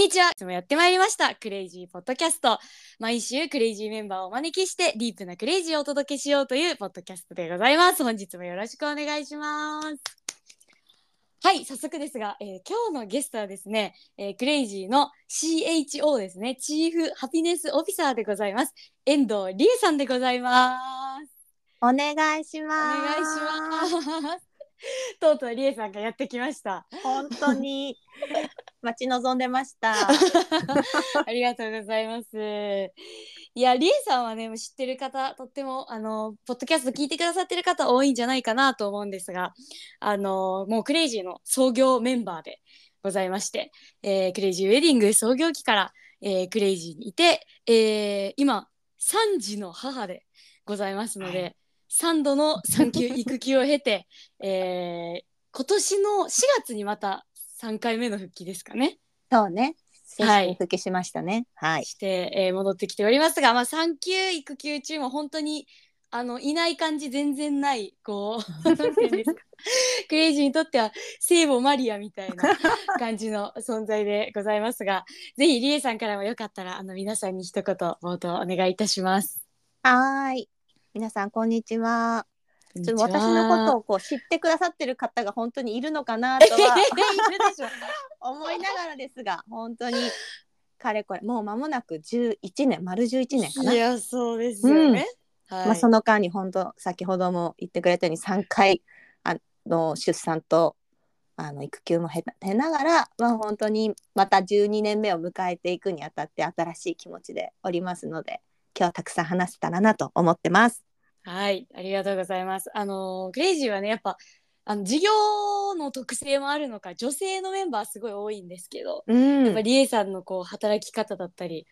にちは。いつもやってまいりました。クレイジーポッドキャスト。毎週クレイジーメンバーをお招きして、ディープなクレイジーをお届けしようというポッドキャストでございます。本日もよろしくお願いします。はい、早速ですが、えー今日のゲストはですね、えークレイジーの CHO ですね、チーフハピネスオフィサーでございます。遠藤理恵さんでございます。お願いしおます。願いします。とうとう理恵さんがやってきました。本当に 待ち望んでました。ありがとうございます。いや、りえさんはね、知ってる方、とっても、あの、ポッドキャスト聞いてくださってる方多いんじゃないかなと思うんですが、あの、もうクレイジーの創業メンバーでございまして、えークレイジーウェディング創業期から、えークレイジーにいて、えー今、3児の母でございますので、は3度の産休育休を経て、えー今年の4月にまた3回目の復帰ですかね。そうね。正はい復帰しましたね。はい。して、えー戻ってきておりますが、まあ、産休育休中も本当にあのいない感じ全然ないこう クレイジーにとっては聖母マリアみたいな感じの存在でございますがぜひリエさんからもよかったらあの皆さんに一言冒頭お願いいたします。はーい。皆さんこんにちは。ちょっと私のことをこう知ってくださってる方が本当にいるのかなとは 思いながらですが、本当にかれこれもう間もなく11年、丸11年かな。いやそうですよね。はいまあ、その間に本当先ほども言ってくれたように3回あの出産とあの育休も経経ながら、まあ、本当にまた12年目を迎えていくにあたって新しい気持ちでおりますので今日はたくさん話せたらなと思ってます。はい、ありがとうございます。あのクレイジーはね、やっぱあの事業の特性もあるのか、女性のメンバーすごい多いんですけど、うんやっぱりエさんのこう働き方だったり、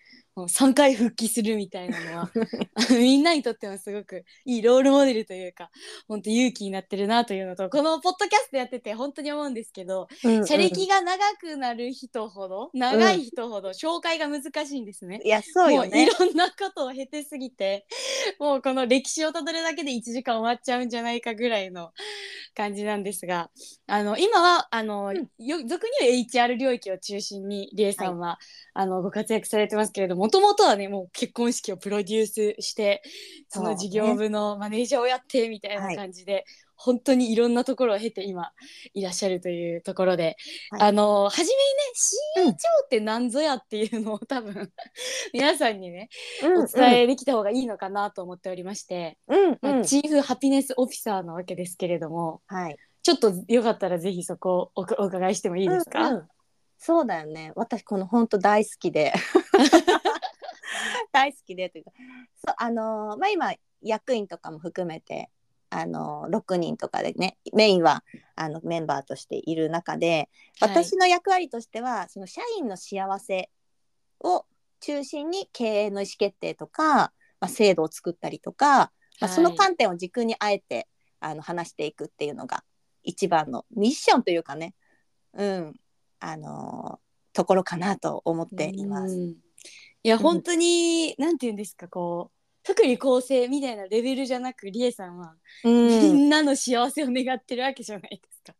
3回復帰するみたいなのは みんなにとってもすごくいいロールモデルというか、本当勇気になってるなというのと、このポッドキャストやってて本当に思うんですけど、うんうん社歴が長くなる人ほど、長い人ほど紹介が難しいんですね。いやそうよもういね。ろんなことを経てすぎてもうこの歴史をたどるだけで1時間終わっちゃうんじゃないかぐらいの感じなんですがあの今はあの、うんよ俗に言う HR 領域を中心に理恵さんは、あのご活躍されてますけれどもともとはねもう結婚式をプロデュースしてその事業部のマネージャーをやってみたいな感じで。本当にいろんなところを経て今いらっしゃるというところで、はい。あの初めにねうん。CHO って何ぞやっていうのを多分 皆さんにねうんお伝えできた方がいいのかなと思っておりまして、うんまあうんチーフハピネスオフィサーなわけですけれどもはい。ちょっとよかったらぜひそこをおお伺いしてもいいですか、うんうん。そうだよね。私この本当大好きで 大好きでというか、そうあのーまあ今役員とかも含めてあのー6人とかでねメインはあのメンバーとしている中で、はい。私の役割としてはその社員の幸せを中心に経営の意思決定とか、まあ、制度を作ったりとか、まあ、はい。その観点を軸にあえてあの話していくっていうのが一番のミッションというかね、うん、あのところかなと思っています。うんいやん。本当に、なんて言うんですかこう福利厚生みたいなレベルじゃなくりえさんは、うみん、んなの幸せを願ってるわけじゃないですか。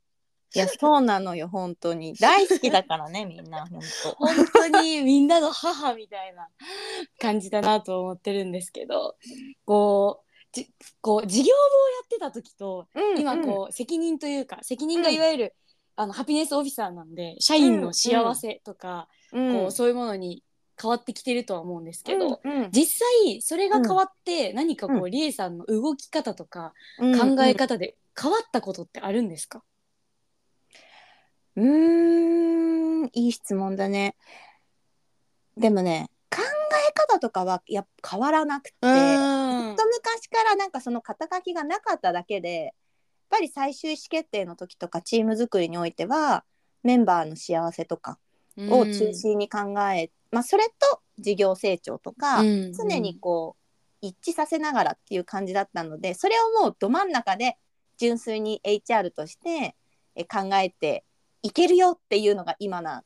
いやそうなのよ本当に。大好きだからね みんな本本当にみんなの母みたいな感じだなと思ってるんですけどこうじこう事業部をやってた時と当。今こう責任というか責任がいわゆる、あのハピネスオフィサーなんで社員の幸せとか、うん、こうそういうものに変わってきてるとは思うんですけど、うんうん。実際それが変わって何かこう、うリエさんの動き方とかうん。考え方で変わったことってあるんですか、うーんいい質問だね。でもね考え方とかはやっぱ変わらなくて、ずっうんと昔からなんかその肩書きがなかっただけでやっぱり最終意思決定の時とかチーム作りにおいてはメンバーの幸せとかを中心に考え、まあ、それと事業成長とか、うん。常にこう一致させながらっていう感じだったのでそれをもうど真ん中で純粋に HR としてえ考えていけるよっていうのが今な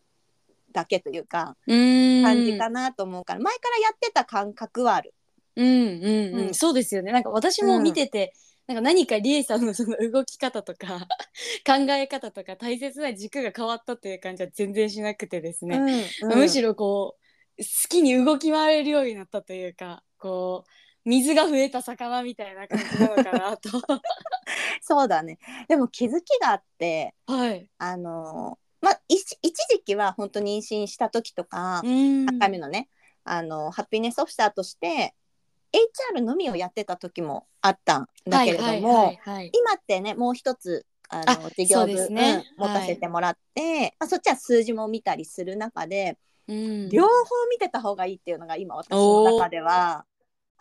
だけというかうん。感じかなと思うから、前からやってた感覚はある。うんうんうん、うん。そうですよね。なんか私も見てて、なんか何かリエさんのその動き方とか 考え方とか大切な軸が変わったという感じは全然しなくてですね、うんうん。むしろこう好きに動き回れるようになったというかこう水が増えた魚みたいな感じなのかなと。そうだね。でも気づきがあってはい。あのまあ一一時期は本当妊娠した時とか、うん。1回目のねあのハピネスオフィサーとして HR のみをやってた時もあったんだけれども、はいはいはいはい。今ってねもう一つあのあ事業部、ね。うん持たせてもらって、まあ、そっちは数字も見たりする中で、うん。両方見てた方がいいっていうのが今私の中では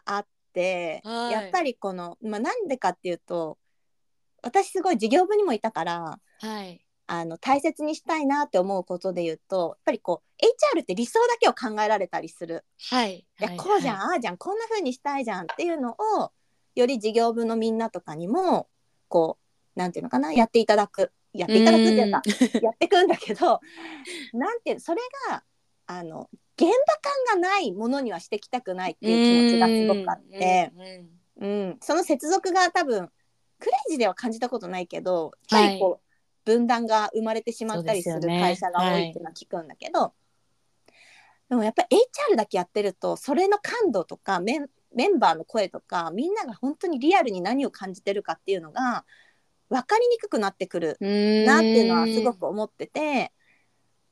あって、はい。やっぱりこの、まあ、なんでかっていうと私すごい事業部にもいたからはい。あの大切にしたいなって思うことで言うとやっぱりこう HR って理想だけを考えられたりする。はい。いやはいこうじゃん、はああじゃんこんな風にしたいじゃんっていうのをより事業部のみんなとかにもこうなんていうのかなやっていただく。やっていただくっていうか やっていくんだけどなんてそれがあの現場感がないものにはしてきたくないっていう気持ちがすごくあって、うん。うん。うん、その接続が多分クレイジーでは感じたことないけどやっぱりこう、分断が生まれてしまったりする会社が多いっていうのは聞くんだけど、でもやっぱり HR だけやってるとそれの感度とかメンメンバーの声とかみんなが本当にリアルに何を感じてるかっていうのが分かりにくくなってくるうんなっていうのはすごく思ってて。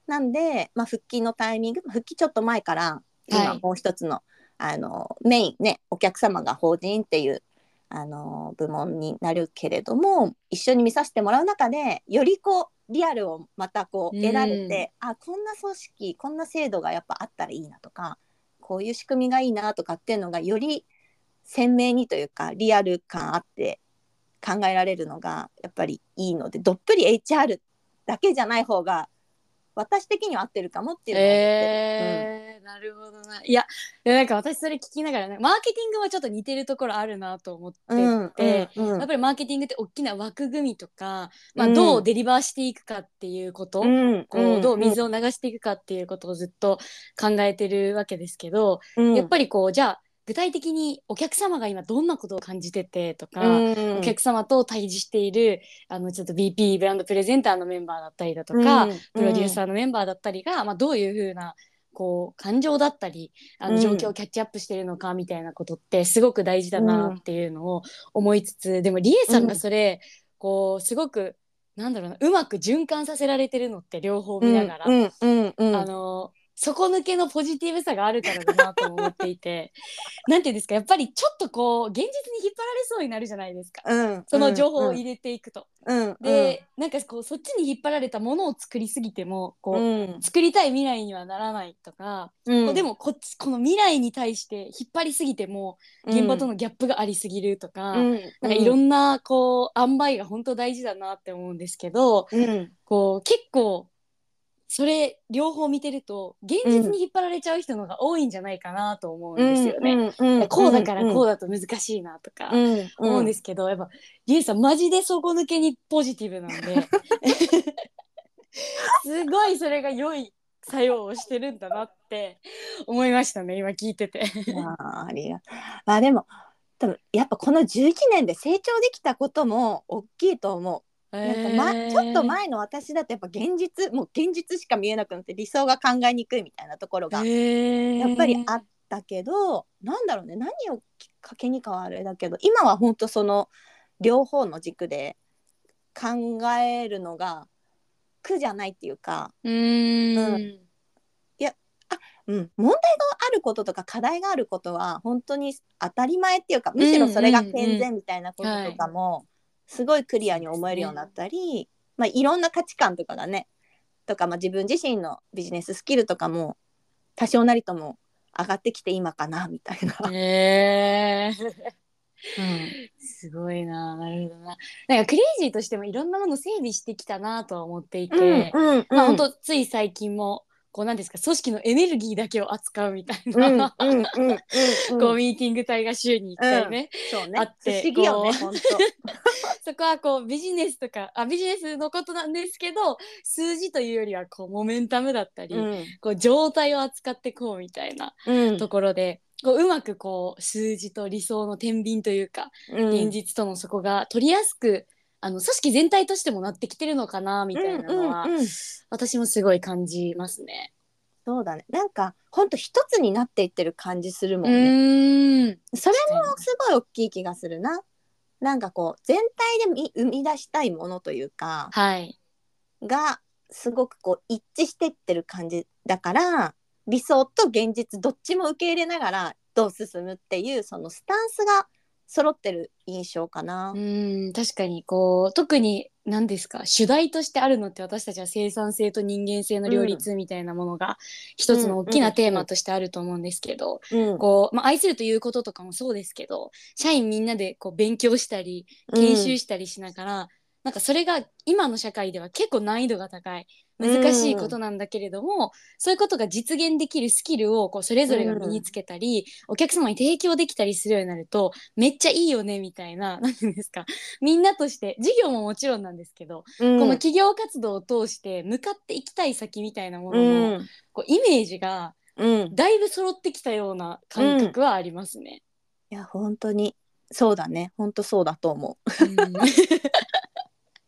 なんで、まあ、復帰のタイミング復帰ちょっと前からはい。今もう一つの,、あのメインねお客様が法人っていうあの部門になるけれども一緒に見させてもらう中でよりこうリアルをまたこううん。得られて、あこんな組織こんな制度がやっぱあったらいいなとかこういう仕組みがいいなとかっていうのがより鮮明にというかリアル感あって考えられるのがやっぱりいいのでどっぷり HR だけじゃない方が私的には合ってるかもっていうのを思ってる。えーなるほどな。いやいやなんか私それ聞きながらねマーケティングはちょっと似てるところあるなと思ってて、うんうんうんやっぱりマーケティングって大きな枠組みとか、まあ、うん。どうデリバーしていくかっていうこと、うん。こうどう水を流していくかっていうことをずっと考えてるわけですけど、うん。やっぱりこうじゃあ具体的にお客様が今どんなことを感じててとか、うん。お客様と対峙しているあのちょっと BP ブランドプレゼンターのメンバーだったりだとか、うん。プロデューサーのメンバーだったりが、まあ、どういう風なこう感情だったりあうん。の状況をキャッチアップしてるのかみたいなことってすごく大事だなっていうのを思いつつ、でもリエさんがそれ、こうすごくなんだろうなうまく循環させられてるのって両方見ながら、うん。うん。うん。あの底抜けのポジティブさがあるからだなと思っていて。なんていうんですかやっぱりちょっとこう現実に引っ張られそうになるじゃないですか。うんその情報を入れていくと。うん。で、なんかこうそっちに引っ張られたものを作りすぎてもこう、うん。作りたい未来にはならないとか、うん。こうでもこっちこの未来に対して引っ張りすぎても現場とのギャップがありすぎるとか、うん。なんかいろんなこう塩梅が本当大事だなって思うんですけどうん。こう結構それ両方見てると現実に引っ張られちゃう人の方が多いんじゃないかなと思うんですよね。うんうんこうだからこうだだと難しいなとかうん思うんですけど、やっぱリエさんマジで底抜けにポジティブなんで すごいそれが良い作用をしてるんだなって思いましたね今聞いてて。まあありがまあでも多分やっぱこの11年で成長できたことも大きいと思う。なんか、ま、ちょっと前の私だとやっぱ現実もう現実しか見えなくなって理想が考えにくいみたいなところがやっぱりあったけど、なんだろうね。何をきっかけにかはあれだけど今は本当その両方の軸で考えるのが苦じゃないっていうか、うーん。うん、問題があることとか課題があることは本当に当たり前っていうかむしろそれが健全みたいなこととかもすごいクリアに思えるようになったり、まあ、いろんな価値観とかがねとか、まあ、自分自身のビジネススキルとかも多少なりとも上がってきて今かなみたいな。へー うんすごいななるほどな。なんかクレイジーとしてもいろんなもの整備してきたなとは思っていて、うんうんまあ本当つい最近もこうなんですか組織のエネルギーだけを扱うみたいな、うんうん こうミーティング体が週に1回ね、そうね。あってねこう。本 そこはこうビジネスとかあビジネスのことなんですけど数字というよりはこうモメンタムだったり、当。うん。こう状態を扱ってこうみたいなうん。ところでこううまくこう数字と理想の天秤というか、うん。現実とのそこが取りやすくあの組織全体としてもなってきてるのかなみたいなのは、うんうんうん。私もすごい感じますね。そうだね。なんかほんと一つになっていってる感じするもうんね、ーん。それもすごい大きい気がするな。なんかこう全体でみ生み出したいものというかはい。がすごくこう一致してってる感じだから理想と現実どっちも受け入れながらどう進むっていうそのスタンスが揃ってる印象かな。うん確かにこう特に何ですか主題としてあるのって私たちは生産性と人間性の両立みたいなものが一つの大きなテーマとしてあると思うんですけど、うんこう、まあ、愛するということとかもそうですけど社員みんなでこう勉強したり研修したりしながら、なんかそれが今の社会では結構難易度が高い。難しいことなんだけれども、そういうことが実現できるスキルをこうそれぞれが身につけたり、お客様に提供できたりするようになるとめっちゃいいよねみたいな何て言うんですか。みんなとして事業ももちろんなんですけど、うん。この企業活動を通して向かっていきたい先みたいなものうの、ん。こうイメージがうん、だいぶ揃ってきたような感覚はありますね。いや本当にそうだね。本当そうだと思うん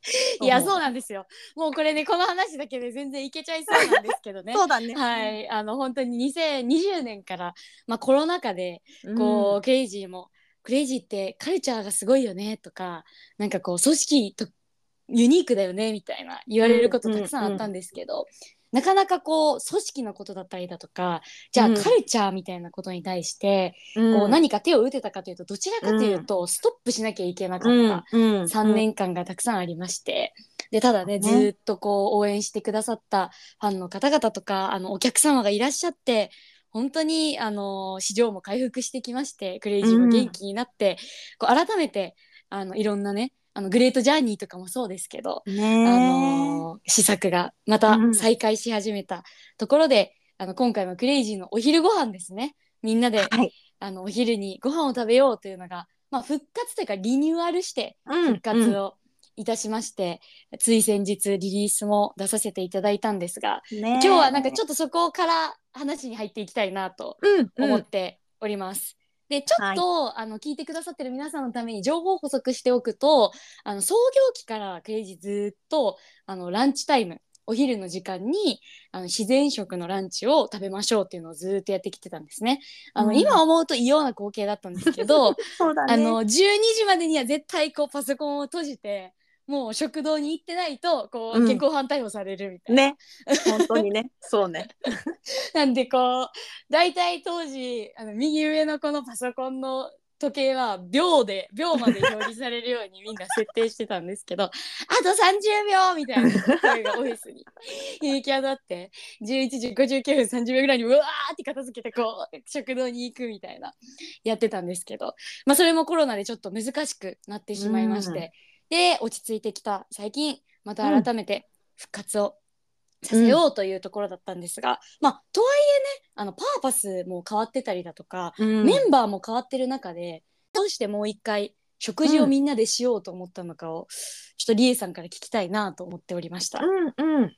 いやそうなんですよ。もうこれねこの話だけで全然いけちゃいそうなんですけどう。ね。そうだね。はい。あの本当に2020年から、まあ、コロナ禍でうん。こう、クレイジーもクレイジーってカルチャーがすごいよねとかなんかこう組織とユニークだよねみたいな言われることたくさんあったんですけど、なかなかこう組織のことだったりだとかじゃあうん。カルチャーみたいなことに対して、うん。こう何か手を打てたかというとどちらかというと、ストップしなきゃいけなかった。うん。うん。3年間がたくさんありまして。でただねね。ずーっとこう応援してくださったファンの方々とかあのお客様がいらっしゃって本当にあの市場も回復してきましてクレイジーも元気になって、こう改めてあのいろんなねあのグレートジャーニーとかもそうですけど、ねあの試作がまたうん。再開し始めたところで、あの今回のクレイジーのお昼ご飯ですね。みんなではい。あのお昼にご飯を食べようというのが、まあ、復活というかリニューアルして復活をいたしまして、つい先日リリースも出させていただいたんですが、今今日はなんかちょっとそこから話に入っていきたいなとうん。思っております。でちょっと、あの聞いてくださってる皆さんのために情報を補足しておくとあの創業期からクレイジーずっとあのランチタイムお昼の時間にあの自然食のランチを食べましょうっていうのをずっとやってきてたんですね。あの、うん今思うと異様な光景だったんですけど、ね。あの12時までには絶対こうパソコンを閉じてもう食堂に行ってないとこううん現行犯逮捕されるみたいな。ね。本当にね。そうね。なんでこう大体当時あの右上のこのパソコンの時計は秒で秒まで表示されるようにみんな設定してたんですけど あと30秒みたいな声がオフィスに 響き渡って11時59分30秒ぐらいにうわーって片付けてこう食堂に行くみたいなやってたんですけど、まあ、それもコロナでちょっと難しくなってしまいまして、で落ち着いてきた最近また改めて復活をさせようというところだったんですが、まあとはいえねあのパーパスも変わってたりだとか、メンバーも変わってる中でどうしてもう一回食事をみんなでしようと思ったのかを、ちょっとリエさんから聞きたいなと思っておりました。うんうん。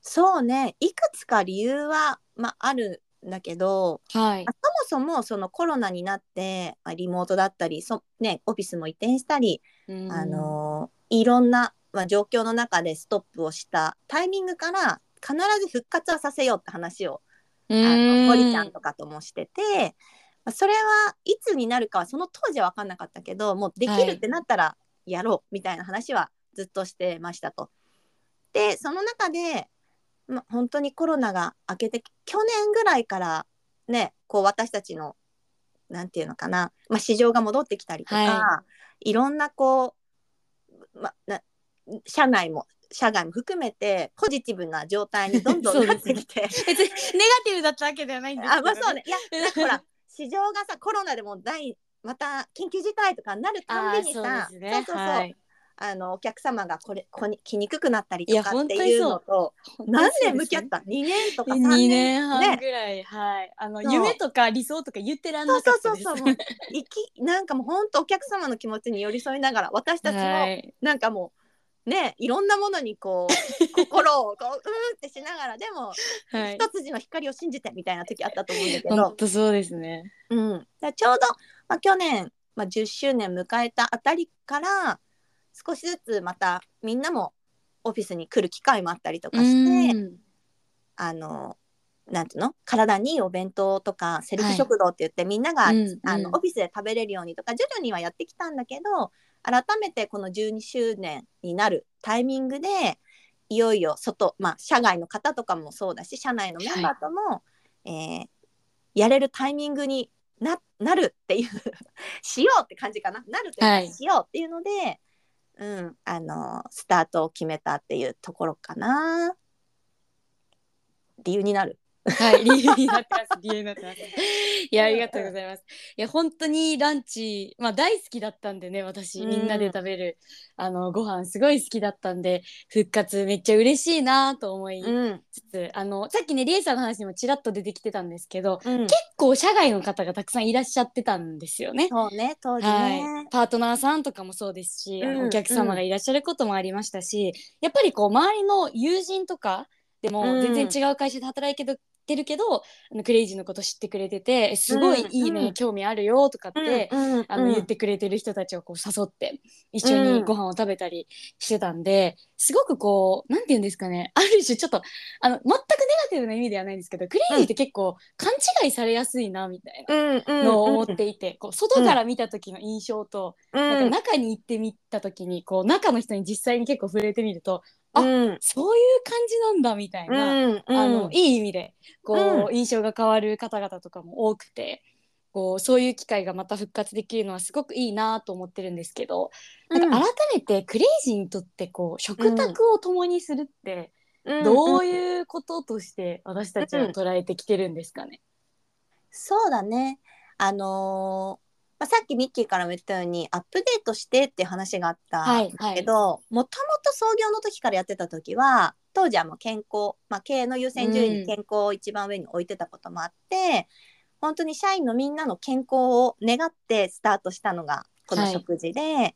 そうね。いくつか理由はまああるんだけど、はい。まあ、そもそもそのコロナになって、まあ、リモートだったり、そねオフィスも移転したり、うん。あのいろんな、まあ、状況の中でストップをしたタイミングから必ず復活はさせようって話をあの堀ちゃんとかともしてて、まあ、それはいつになるかはその当時は分かんなかったけどもうできるってなったらやろうみたいな話はずっとしてましたと。でその中で、まあ、本当にコロナが明けて去年ぐらいからねこう私たちのなんていうのかな、まあ、市場が戻ってきたりとか、、はい。ろんなこう、ま、な社内も社外も含めてポジティブな状態にどんどんなってきて。別にネガティブだったわけではないんですけど、あまあそうね。いやほら市場がさコロナでも第また緊急事態とかになるたんびにさね。そうそうそう、はいあのお客様がこれこに来にくくなったりとかっていうのと何年向き合った2年とか3 2年年半ねぐらい、はいあの夢とか理想とか言ってらんなかったです。そうそうそうもう。いきなんかもう本当お客様の気持ちに寄り添いながら私たちもはい。なんかもうねいろんなものにこう 心をこううーってしながらでも、はい。一筋の光を信じてみたいな時あったと思うんだけど。本、当そうですね。うん、ちょうど、まあ、去年、まあ、10周年迎えたあたりから少しずつまたみんなもオフィスに来る機会もあったりとかして、うんあのなんていうの？体にいいお弁当とかセルフ食堂って言って、みんなが、うんあのうんオフィスで食べれるようにとか徐々にはやってきたんだけど改めてこの12周年になるタイミングでいよいよ外、まあ、社外の方とかもそうだし社内のメンバーとも、えーやれるタイミングにななるっていう しようって感じかな？なるというか、はい。しようっていうので、うん、あのスタートを決めたっていうところかな。理由になる。はい、理由になってます。理由になってます。いや、ありがとうございます。いや、本当にランチ、まあ、大好きだったんでね、私、うんみんなで食べる。あの、ご飯すごい好きだったんで、復活めっちゃ嬉しいなと思いうん、つつ、あの、さっきね、リエさんの話にもちらっと出てきてたんですけど。うん、結構社外の方がたくさんいらっしゃってたんですよね。そうね当時はいね。、パートナーさんとかもそうですし、お客様がいらっしゃることもありましたし、やっぱりこう周りの友人とかでもうん全然違う会社で働いてるけど、あのクレイジーのこと知ってくれててえすごいいいね、うん。興味あるよとかって、うんうんあの言ってくれてる人たちをこう誘って一緒にご飯を食べたりしてたんで、すごくこうなんて言うんですかねある種ちょっとあの全くネガティブな意味ではないんですけどクレイジーって結構勘違いされやすいなみたいな。うんうんのを思っていて、こう外から見た時の印象と、うんなんか中に行ってみた時にこう中の人に実際に結構触れてみるとあうん。そういう感じなんだみたいな、うんあのいい意味でこう、う印象が変わる方々とかも多くてこうそういう機会がまた復活できるのはすごくいいなと思ってるんですけど、なんか改めてクレイジーにとってこう食卓を共にするってどういうこととして私たちは捉えてきてるんですかね？そうだね。あのあ、さっきミッキーからも言ったようにアップデートしてっていう話があったはいんだけど、もともと創業の時からやってた時は当時はもう健康、まあ、経営の優先順位に健康を一番上に置いてたこともあって、本当に社員のみんなの健康を願ってスタートしたのがこの食事で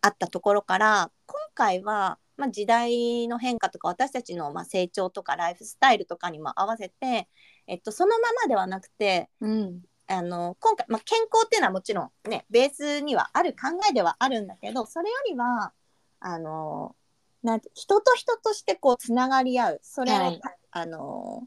あったところから、今回は、まあ、時代の変化とか私たちのまあ成長とかライフスタイルとかにも合わせて、えっと、そのままではなくてうんあの今回、まあ、健康っていうのはもちろんねベースにはある考えではあるんだけどそれよりはあのなんて人と人としてこうつながり合うそれを、はい。あの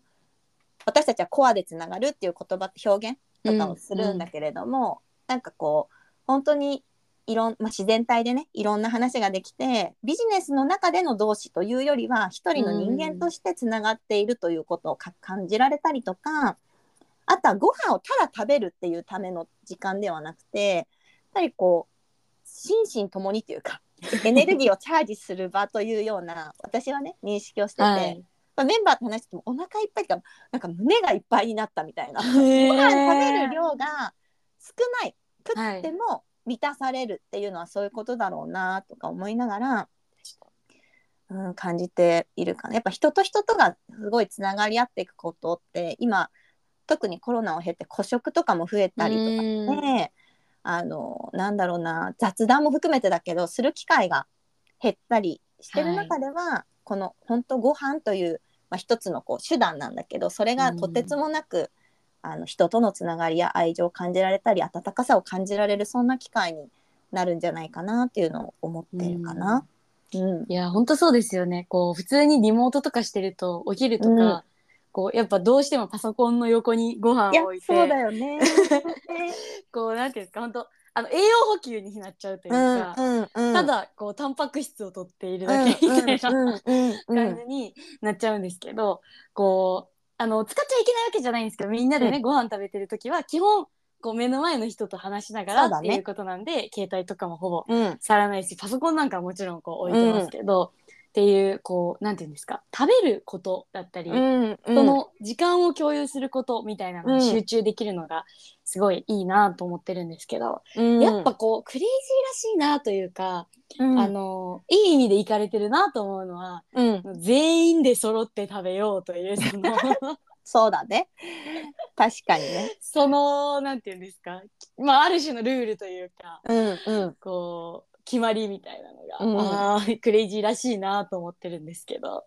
私たちはコアでつながるっていう言葉表現とかをするんだけれども、なんかこう本当にいろん、まあ、自然体でねいろんな話ができてビジネスの中での同志というよりは一人の人間としてつながっているということをか感じられたりとかあとはご飯をただ食べるっていうための時間ではなくてやっぱりこう心身ともにというか エネルギーをチャージする場というような私はね認識をしてて、はい。まあメンバーと話しててもお腹いっぱいかなんか胸がいっぱいになったみたいな。ご飯食べる量が少ない食はいっても満たされるっていうのはそういうことだろうなとか思いながら、うん、感じているかな。やっぱ人と人とがすごいつながり合っていくことって今特にコロナを経て孤食とかも増えたりとかうん。ねあのなんだろうな雑談も含めてだけどする機会が減ったりしてる中では、この本当ご飯という、まあ、一つのこう手段なんだけどそれがとてつもなく、あの人とのつながりや愛情を感じられたり温かさを感じられるそんな機会になるんじゃないかなっていうのを思ってるかな。うん。いや本当そうですよね。こう普通にリモートとかしてるとお昼とか、うんこうやっぱどうしてもパソコンの横にご飯を置いて。そうだよね。こうなんていうんですか本当あの栄養補給になっちゃうといううんか、うんうん、ただこうタンパク質を取っているうんだけみたいなうんうんうん感じになっちゃうんですけど、こうあの使っちゃいけないわけじゃないんですけどみんなでね、うご飯食べてる時は基本こう目の前の人と話しながらっていうことなんで、携帯とかもほぼうん。触らないしパソコンなんかはもちろんこう置いてますけど、っていうこうなんていうんですか食べることだったり、うんその時間を共有することみたいなのに集中できるのがすごいいいなと思ってるんですけど、うん。やっぱこうクレイジーらしいなというか、うん。あのいい意味でいかれてるなと思うのはうん。全員で揃って食べようというその そうだね。確かにね。そのなんていうんですか、まあ、ある種のルールというかうんうん。こう決まりみたいなのが、うん。あークレイジーらしいなと思ってるんですけど。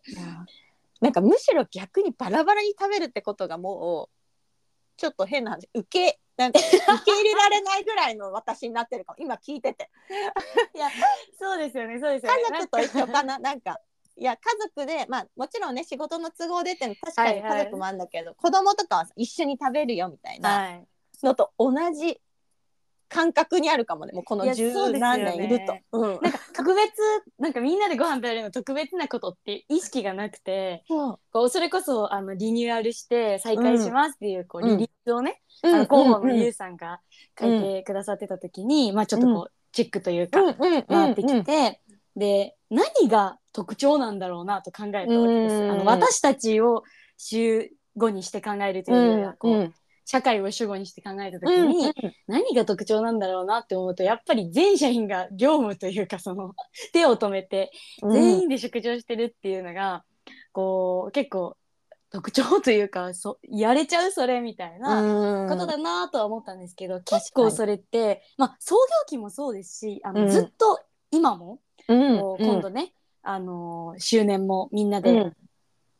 なんかむしろ逆にバラバラに食べるってことがもうちょっと変な話受けなんか 受け入れられないぐらいの私になってるかも。今聞いてて。いやそうですよねそうですよね。家族と一緒かな？なんかいや家族でまあもちろんね仕事の都合でって確かに家族もあるんだけど、子供とかは一緒に食べるよみたいなはい、のと同じ感覚にあるかもね。もうこの十何年いると。うん。なんか特別なんかみんなでご飯食べるの特別なことって意識がなくてそう。こうそれこそあのリニューアルして再開しますっていう,、こううん。リリースをね、うんあの広報のうんゆうさんが書いてくださってた時に、まあちょっとこう、チェックというか、回ってきて、で何が特徴なんだろうなと考えたわけです。うん。あの私たちを主語にして考えるというよりはこう、うん社会を主語にして考えた時うんに、何が特徴なんだろうなって思うとやっぱり全社員が業務というかその 手を止めてうん。全員で食事をしてるっていうのが、こう結構特徴というかそやれちゃうそれみたいなことだなとは思ったんですけど、結構それって、まあ、創業期もそうですしあの、うん。ずっと今もうん。今度ね、あのー周年もみんなでうん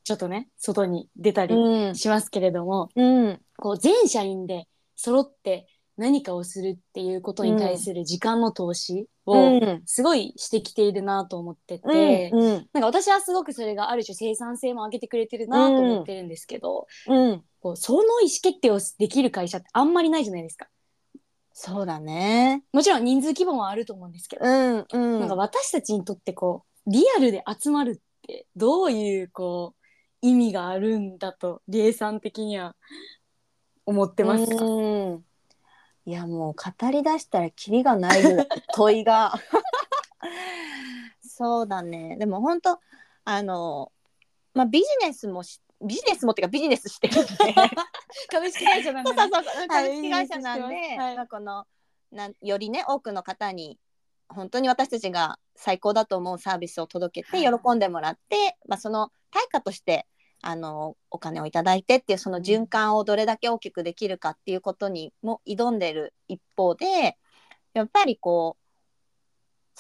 ちょっとね外に出たりうん。しますけれども、うん。こう全社員で揃って何かをするっていうことに対する時間の投資をうん。すごいしてきているなと思ってて、うんなんか私はすごくそれがある種生産性も上げてくれてるなと思ってるんですけど、うん。こうその意思決定をできる会社ってあんまりないじゃないですか。そうだね。もちろん人数規模もあると思うんですけど、うんうん。なんか私たちにとってこうリアルで集まるってどういうこう意味があるんだと理恵さん的には思ってますか、うん。いやもう語り出したらキリがないぐらい問いが。そうだね。でも本当あのまあビジネスもしビジネスもっていうかビジネスしてるんで。株式会社なんでね。そうそうそう。株式会社なんで、はい。まあ、このなんよりね多くの方に本当に私たちが最高だと思うサービスを届けてはい。喜んでもらって、まあ、その対価としてあのお金をいただいてっていうその循環をどれだけ大きくできるかっていうことにも挑んでる一方でやっぱりこう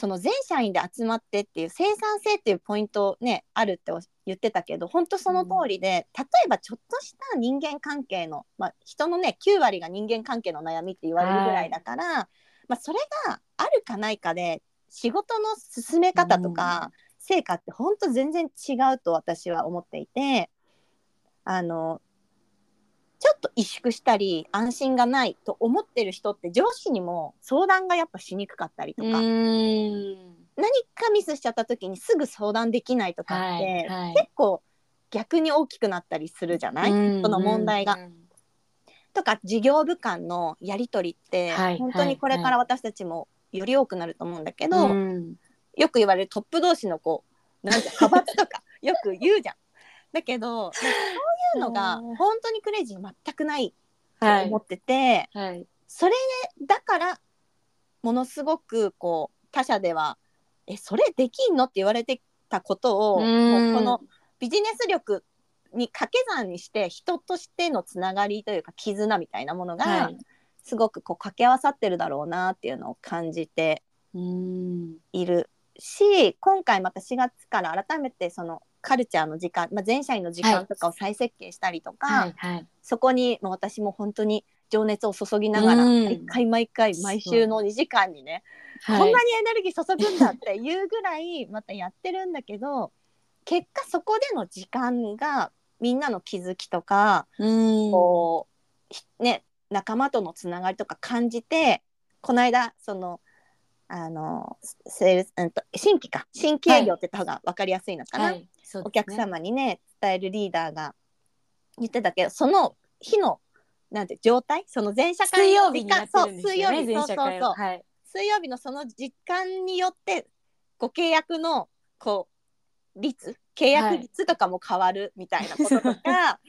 その全社員で集まってっていう生産性っていうポイントねあるってお言ってたけど本当その通りで、例えばちょっとした人間関係の、まあ、人のね9割が人間関係の悩みって言われるぐらいだから、まあ、それがあるかないかで仕事の進め方とか成果って本当全然違うと私は思っていてあのちょっと萎縮したり安心がないと思ってる人って上司にも相談がやっぱしにくかったりとか、何かミスしちゃった時にすぐ相談できないとかって、はいはい。結構逆に大きくなったりするじゃない、うんその問題が。うんとか事業部間のやり取りって、はい本当にこれから私たちもより多くなると思うんだけど、うんよく言われるトップ同士のこうなんて派閥とか よく言うじゃん。だけどそういうのがうん本当にクレイジー全くないとはい思ってて、はいそれだからものすごくこう他社では「えそれできんの?」って言われてたことをこのビジネス力に掛け算にして人としてのつながりというか絆みたいなものがはい。すごくこう掛け合わさってるだろうなっていうのを感じてうん。いるし今回また4月から改めてそのカルチャーの時間、まあ、全社員の時間とかを再設計したりとか、はい。はい。そこにもう私も本当に情熱を注ぎながらうん。毎回毎回毎週の2時間にね、はいこんなにエネルギー注ぐんだっていうぐらいまたやってるんだけど結果そこでの時間がみんなの気づきとか、うん。こうひね仲間とのつながりとか感じてこの間そのあのセールス、うん、と新規か。新規営業って言った方が分かりやすいのかな、はい。そうですね。お客様にね伝えるリーダーが言ってたけどその日のなんて状態？その全社会水の曜日になってるんですよねそうそうそう。はい。水曜日のその時間によってご契約のこう率契約率とかも変わるみたいなこととか、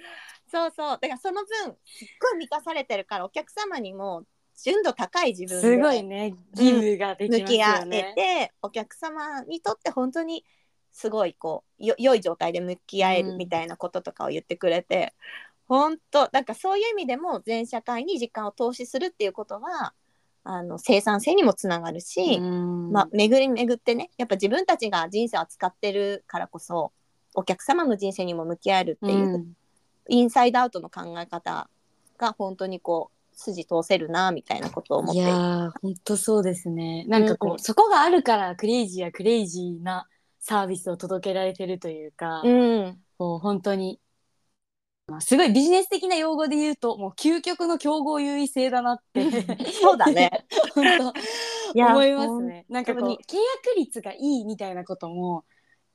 そうそう。だからその分すっごい満たされてるからお客様にも純度高い自分すごでいね義務ができ向き合えて、お客様にとって本当にすごいこうよ良い状態で向き合えるみたいなこととかを言ってくれて、本当なんかそういう意味でも全社会に時間を投資するっていうことはあの生産性にもつながるし、うん。まあ、巡り巡ってねやっぱ自分たちが人生を扱ってるからこそお客様の人生にも向き合えるっていう、うん。インサイドアウトの考え方が本当にこう筋通せるなみたいなことを思っいてやー本当そうですね。なんかこう、うんうん。そこがあるからクレイジーやクレイジーなサービスを届けられてるというか、うん。こう本当に、まあ、すごいビジネス的な用語で言うともう究極の競合優位性だなって。そうだね。本当。思いますね。なんかこう本契約率がいいみたいなことも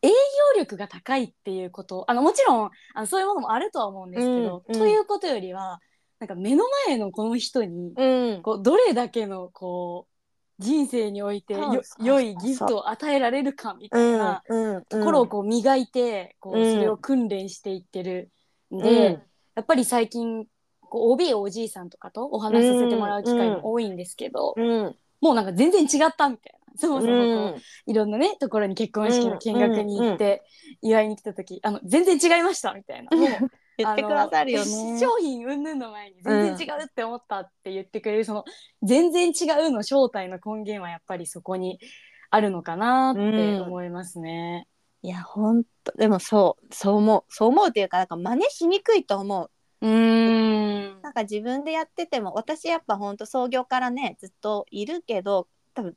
営業力が高いっていうこと。あのもちろんあのそういうものもあるとは思うんですけど、うんうん。ということよりはなんか目の前のこの人にうん。こうどれだけのこう人生においてよ良いギフトを与えられるかみたいなうんところをこう磨いてこううん。それを訓練していってるんで、うん。やっぱり最近こう OB おじいさんとかとお話しさせてもらう機会も多いんですけど、うん。もうなんか全然違ったみたいな。そもそもこう、うん。いろんなねところに結婚式の見学に行って祝いに来た時、あの全然違いましたみたいな。もう 言ってくださるよね。商品云々の前に全然違うって思ったって言ってくれる、その全然違うの正体の根源はやっぱりそこにあるのかなって思いますね。いや本当でもそうそう思うそう思うっていうかなんか真似しにくいと思う。うーん。なんか自分でやってても私やっぱ本当創業からねずっといるけど多分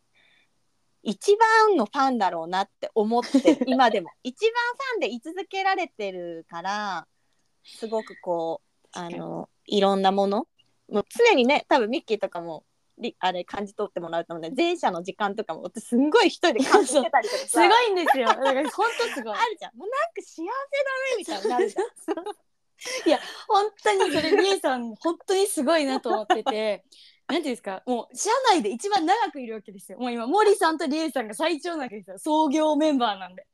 一番のファンだろうなって思ってる 今でも。一番ファンで居続けられてるからすごくこうあのいろんなもの。もう常にね多分ミッキーとかもりあれ感じ取ってもらうと思うね前者の時間とかも私すんごい一人で感じてたりとかすさごいんですよ。だから本当すごい。あるじゃんもうなんか幸せだねみたいになるじゃん。本当にそれりえさん本当にすごいなと思ってて。なんていうんですか？もう社内で一番長くいるわけですよ。もう今森さんとりえさんが最長なわけですよ。創業メンバーなんで。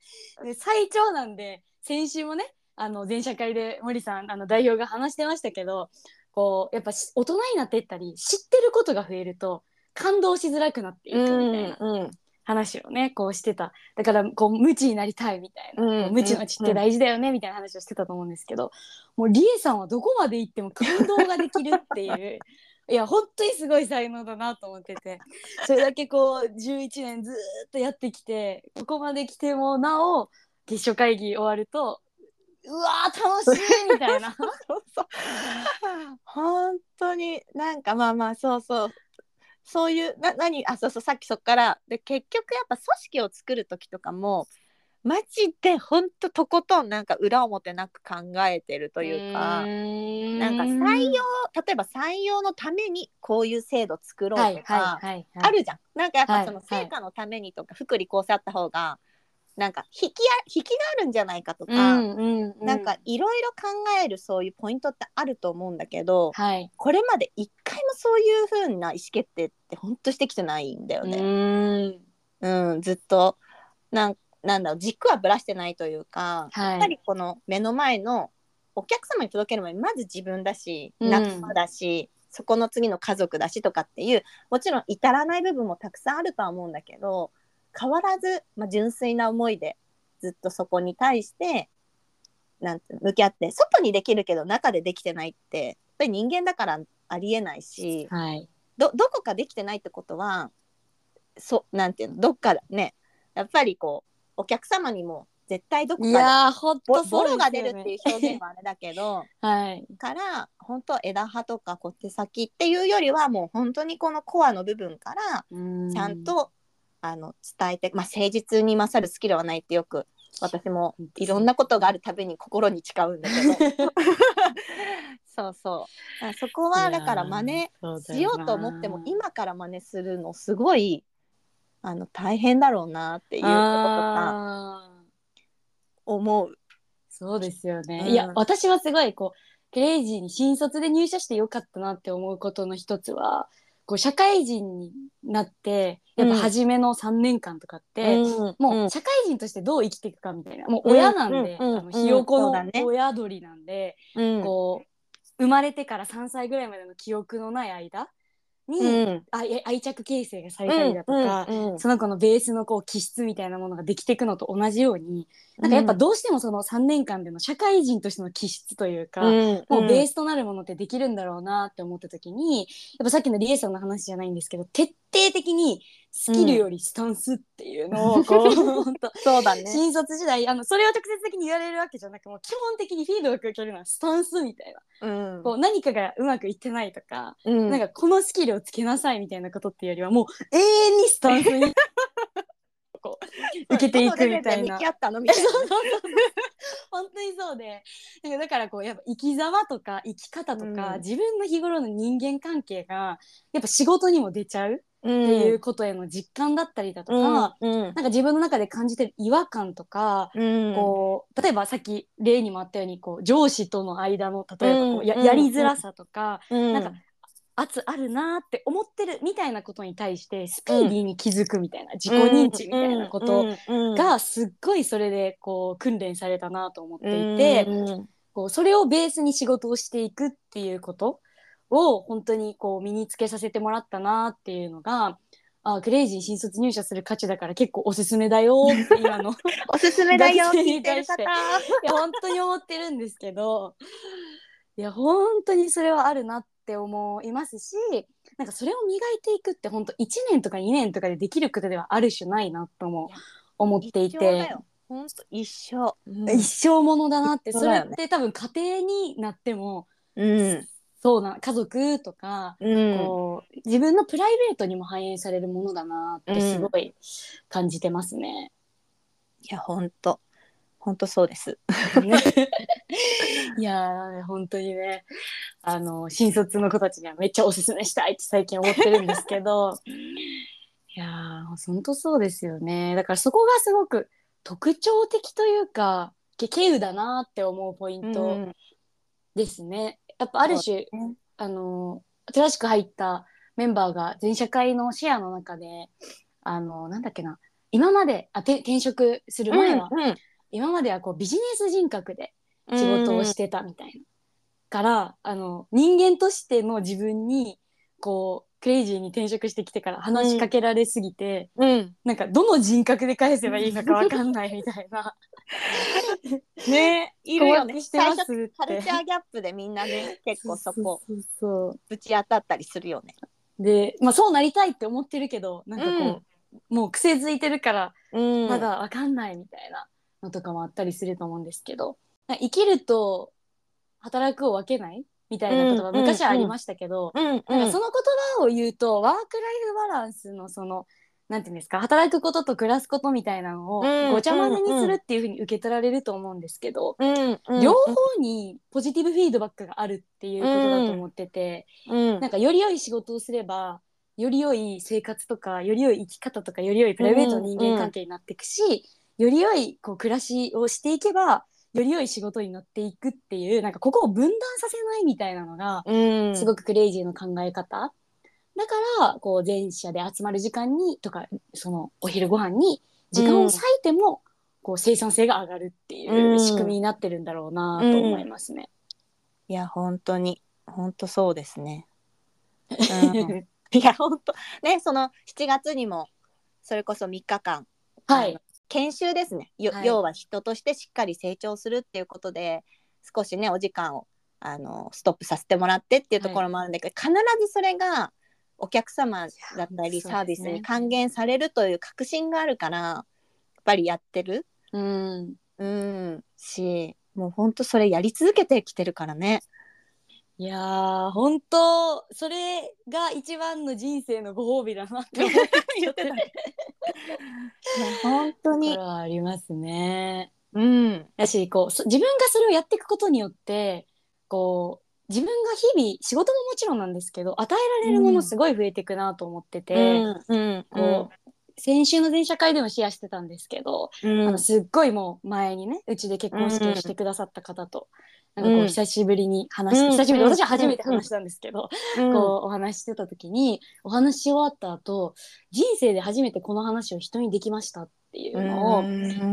で最長なんで先週もねあの全社会で森さんあの代表が話してましたけどこうやっぱし大人になっていったり知ってることが増えると感動しづらくなっていくみたいな。うん話をねこうしてた。だからこう無知になりたいみたいな、うん無知の知って大事だよねみたいな話をしてたと思うんですけど、もうりえさんはどこまで行っても感動ができるっていう。いや本当にすごい才能だなと思ってて。それだけこう11年ずーっとやってきてここまで来てもなお月初会議終わるとうわー楽しいみたいな。そうそう本当になんかまあまあそうそう。そういうな何あそうそうさっきそっから。で結局やっぱ組織を作る時とかもマジで本当とことんなんか裏表なく考えてるというか。なんか採用例えば採用のためにこういう制度作ろはいうとか、あるじゃん。なんかやっはいぱその成果のためにとか、福利厚生あった方がなんか引きや引きがあるんじゃないかとか、うんうんうん、なんかいろいろ考えるそういうポイントってあると思うんだけど、はい。これまで一回もそういう風な意思決定って本当してきてないんだようね。ーん。うん、ずっと。なんなんだろう軸はぶらしてないというか、はい。やっぱりこの目の前のお客様に届ける前にまず自分だしうん。仲間だし、そこの次の家族だしとかっていうもちろん至らない部分もたくさんあるとは思うんだけど変わらず、まあ、純粋な思いでずっとそこに対してなんて向き合って外にできるけど中でできてないってやっぱり人間だからありえないしはい。どどこかできてないってことはそなんていうのどっかね。やっぱりこうお客様にも絶対どこかボね。ボロが出るっていう表現はあれだけど はい。から本当枝葉とか小手先っていうよりはもう本当にこのコアの部分からちゃんと、あの伝えて、まあ、誠実に勝るスキルはないってよく私もいろんなことがあるたびに心に誓うんだけど。そうそう。そこはだから真似しようと思っても今から真似するのすごいあの大変だろうなっていうこととか思う。そうですよね、うん。いや私はすごいこうクレイジーに新卒で入社してよかったなって思うことの一つはこう社会人になってやっぱ初めの3年間とかって、うん。もう社会人としてどう生きていくかみたいな。もう親なんで、うん。うん。あのひよこの親鳥なんで、うん。こう生まれてから3歳ぐらいまでの記憶のない間に、うん。あい愛着形成がされたりだとか、うんうんその子のベースのこう気質みたいなものができていくのと同じように、うん。なんかやっぱどうしてもその3年間での社会人としての気質というか、うん。もうベースとなるものってできるんだろうなって思った時にやっぱさっきのリエさんの話じゃないんですけど徹底的にスキルよりスタンスっていうのをこう、本当 そうだね。新卒時代あのそれを直接的に言われるわけじゃなくもう基本的にフィードバック受けるのはスタンスみたいな、うん。こう何かがうまくいってないとか、うん。なんかこのスキルをつけなさいみたいなことっていうよりはもう永遠にスタンスに こう受けていくみたいな。本当にそうで。なんかだからこうやっぱ生き様とか生き方とか、うん自分の日頃の人間関係がやっぱ仕事にも出ちゃうっっていうことへの実感だったりだとか、うんなんか自分の中で感じてる違和感とか、うん。こう例えばさっき例にもあったようにこう上司との間の例えばこうや,、うんやりづらさとか、うん。なんか圧あるなーって思ってるみたいなことに対してスピーディーに気づくみたいな、自己認知みたいなことがすっごいそれでこう訓練されたなと思っていて、うん。こうそれをベースに仕事をしていくっていうことを本当にこう身につけさせてもらったなっていうのがあクレイジー新卒入社する価値だから結構おすすめだよって今の。おすすめだよ聞いてる方。いや本当に思ってるんですけど。いや本当にそれはあるなって思いますしなんかそれを磨いていくって本当1年とか2年とかでできることではある種ないなとも思ってい一緒だて。よ。本当一緒。一生ものだなって、それって多分家庭になってもうんそうな家族とか、うん。こう自分のプライベートにも反映されるものだなってすごい感じてますね。いや本当本当そうです。ね。いやー本当にね。あの新卒の子たちにはめっちゃおすすめしたいって最近思ってるんですけど。いやー本当そうですよね。だからそこがすごく特徴的というかけ稀有だなって思うポイントうん。ですね。やっぱある種、ね。あの新しく入ったメンバーが全社会のシェアの中であのなんだっけな今まであて転職する前は、うん今まではこうビジネス人格で仕事をしてたみたいな。からあの人間としての自分にこうクレイジーに転職してきてから話しかけられすぎて、うん。なんかどの人格で返せばいいのかわかんないみたいな。ねいるよね最初カルチャーギャップでみんなね結構そこぶち当たったりするよね。で、まあ、そうなりたいって思ってるけどなんかこう、もう癖づいてるからうん。まだわかんないみたいなのとかもあったりすると思うんですけど、生きると働くを分けないみたいなことがうん昔はありましたけど、なんかその言葉を言うとワークライフバランスのそのなんていうんですか働くことと暮らすことみたいなのをうんごちゃ混ぜにするっていうふうに受け取られると思うんですけど、両方にポジティブフィードバックがあるっていうことだと思ってて、うんなんかより良い仕事をすればより良い生活とかより良い生き方とかより良いプライベートの人間関係になっていくし、より良いこう暮らしをしていけばより良い仕事になっていくっていうなんかここを分断させないみたいなのがうん。すごくクレイジーの考え方。だからこう全社で集まる時間にとかそのお昼ご飯に時間を割いても、こう生産性が上がるっていううん。仕組みになってるんだろうなと思いますね。いや本当に。本当そうですね。うん。いや本当。ねその7月にもそれこそ3日間。はい研修ですね、よはい。要は人としてしっかり成長するっていうことで少しねお時間をあのストップさせてもらってっていうところもあるんだけど、必ずそれがお客様だったりサービスに還元されるという確信があるからやっぱりやってる。うん。うん。しもうほんとそれやり続けてきてるからね。いやー本当それが一番の人生のご褒美だなって思って。言ってた。ねいや本当とにはありますね。うん。だしこうそ自分がそれをやっていくことによってこう自分が日々仕事ももちろんなんですけど与えられるものすごい増えていくなと思ってて、うん。こう先週の前社会でもシェアしてたんですけど、うん。あのすっごいもう前にねうちで結婚式をしてくださった方と、なんかこううん久しぶりに話し、うん。久しぶりうん。私は初めて話したんですけど、うん。こうお話ししてた時にお話し終わった後人生で初めてこの話を人にできましたっていうのを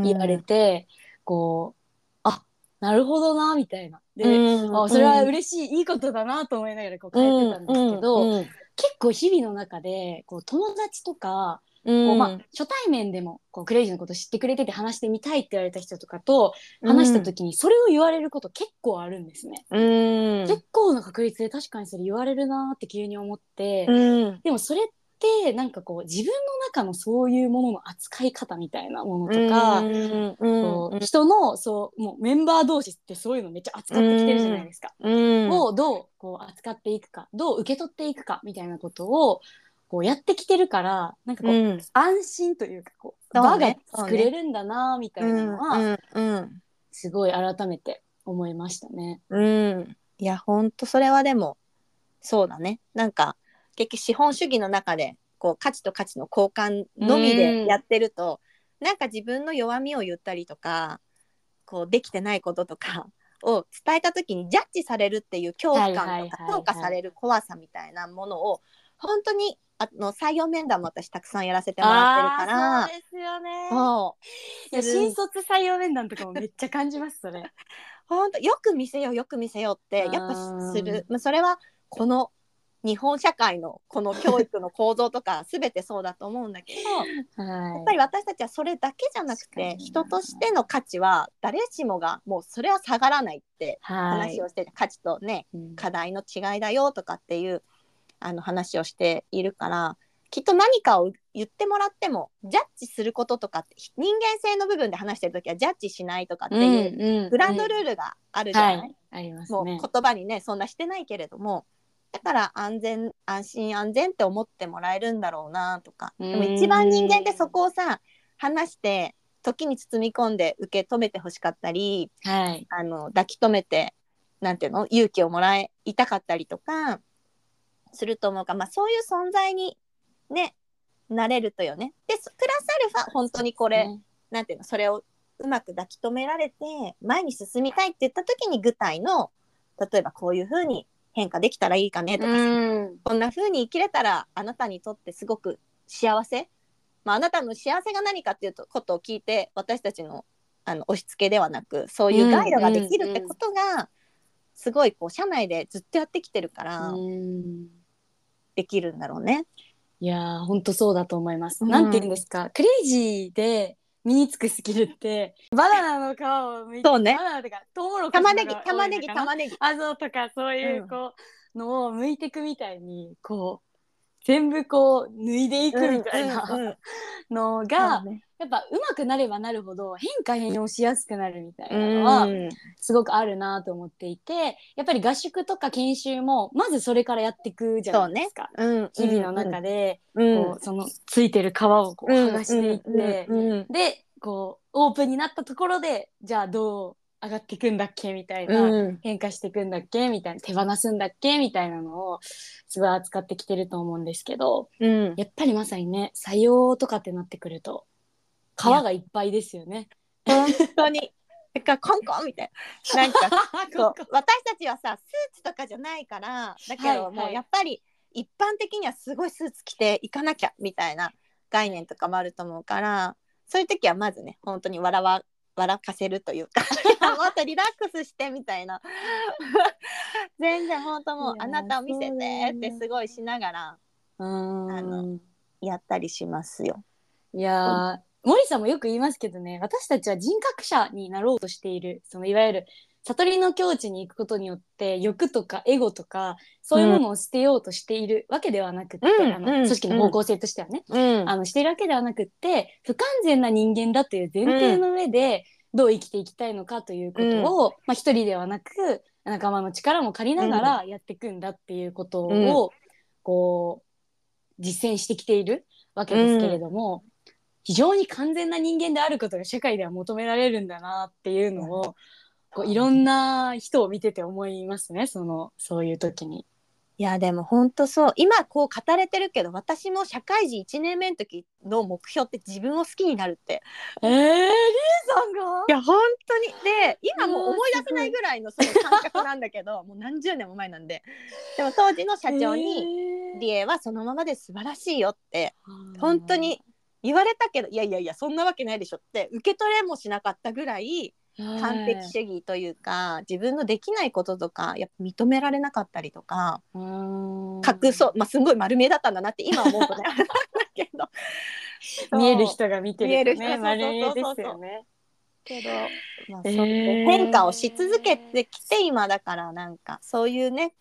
言われて、こうあなるほどなみたいな。で、うん。あそれは嬉しい、いいことだなと思いながらこう帰ってたんですけど、うん。うん。結構日々の中でこう友達とかうんこうまあ、初対面でもこうクレイジーのこと知ってくれてて話してみたいって言われた人とかと話した時にそれを言われること結構あるんですね。うん。結構な確率で確かにそれ言われるなーって急に思って、うん。でもそれってなんかこう自分の中のそういうものの扱い方みたいなものとか、うん。人のそうもうメンバー同士ってそういうのめっちゃ扱ってきてるじゃないですか。うん。をどうこう扱っていくかどう受け取っていくかみたいなことをこうやってきてるからなんかこう、うん。安心というかこうそう場ね。が作れるんだなみたいなのは、うんうん。すごい改めて思いましたね。うん。いやほんとそれはでもそうだね。なんか結局資本主義の中でこう価値と価値の交換のみでやってると、なんか自分の弱みを言ったりとかこうできてないこととか を伝えた時にジャッジされるっていう恐怖はいはい感はいはいとか評価される怖さみたいなものを本当にあの採用面談も私たくさんやらせてもらってるから。そうですよね。そう。いや新卒採用面談とかもめっちゃ感じますそれ。本当よく見せようよく見せようってやっぱする、まあ、それはこの日本社会のこの教育の構造とか全てそうだと思うんだけどはい。やっぱり私たちはそれだけじゃなくて人としての価値は誰しもがもうそれは下がらないってはい話をしてて、価値とねうん。課題の違いだよとかっていうあの話をしているからきっと何かを言ってもらってもジャッジすることとかって人間性の部分で話してる時はジャッジしないとかっていううんうんグランドルールがあるじゃない、はい。ありますもうね。言葉にねそんなしてないけれどもだから安全安心安全って思ってもらえるんだろうなとか。うん。でも一番人間ってそこをさ話して時に包み込んで受け止めてほしかったりはい。あの抱き留めてなんていうの？勇気をもらいたかったりとかすると思うから、まあ、そういう存在にねなれるとよね。でプラスアルファ本当にこれ、ねなんていうのそれをうまく抱き留められて前に進みたいって言った時に具体の例えばこういうふうに変化できたらいいかねとかこんな風に生きれたらあなたにとってすごく幸せ、まあ、あなたの幸せが何かっていうことを聞いて私たちのあの押し付けではなくそういうガイドができるってことがすごいこう社内でずっとやってきてるからうんできるんだろうね。いやー本当そうだと思います。うん。なんて言うんですか？クレイジーで身につくスキルってバナナの皮をむいてそうね。バナナとかトウモロコシ玉ねぎとか玉ねぎ玉ねぎ。あそうとかそういううん。こうのを剥いていくみたいにこう全部こう脱いでいくみたいなうんうんうんねやっぱ上手くなればなるほど変化変容しやすくなるみたいなのはうん。すごくあるなと思っていてやっぱり合宿とか研修もまずそれからやっていくじゃないですか。うん日々の中で、うんこうそのついてる皮をこう剥がしていって、でこうオープンになったところでじゃあどう上がっていくんだっけみたいな、うん。変化していくんだっけみたいな手放すんだっけみたいなのをすごい扱ってきてると思うんですけどうん。やっぱりまさにね採用とかってなってくると皮がいっぱいですよね。本当に。だからコンコンみたいな。なんか私たちはさスーツとかじゃないからだけど、もうやっぱり一般的にはすごいスーツ着ていかなきゃみたいな概念とかもあると思うからそういう時はまずね本当に笑わ笑かせるというか もっとリラックスしてみたいな全然本当もうあなたを見せてってすごいしながらうーあのんやったりしますよ。いやー森さんもよく言いますけどね私たちは人格者になろうとしている。そのいわゆる悟りの境地に行くことによって欲とかエゴとかそういうものを捨てようとしているわけではなくって、あのうん。うん。組織の方向性としてはね、うん。あのしているわけではなくって不完全な人間だという前提の上でどう生きていきたいのかということを、まあ、一人ではなく仲間の力も借りながらやっていくんだっていうことを、こう実践してきているわけですけれども、非常に完全な人間であることが社会では求められるんだなっていうのを、こういろんな人を見てて思いますねそのそういう時に。いやでも本当そう。今こう語れてるけど私も社会人1年目の時の目標って自分を好きになるって。えー、リエさんが？いや本当に。で今もう思い出せないぐらいのその感覚なんだけど もう何十年も前なんで。でも当時の社長に「リエはそのままで素晴らしいよ」って本当に言われたけどいやいやいやそんなわけないでしょって受け取れもしなかったぐらい完璧主義というか自分のできないこととかやっぱ認められなかったりとかうん。隠そうまあすごい丸見えだったんだなって今思うとね だけど。見える人が見て見えるね人そうそう丸見えですよね。けど、まあ、えーそう変化をし続けてきて今だからなんかそういうね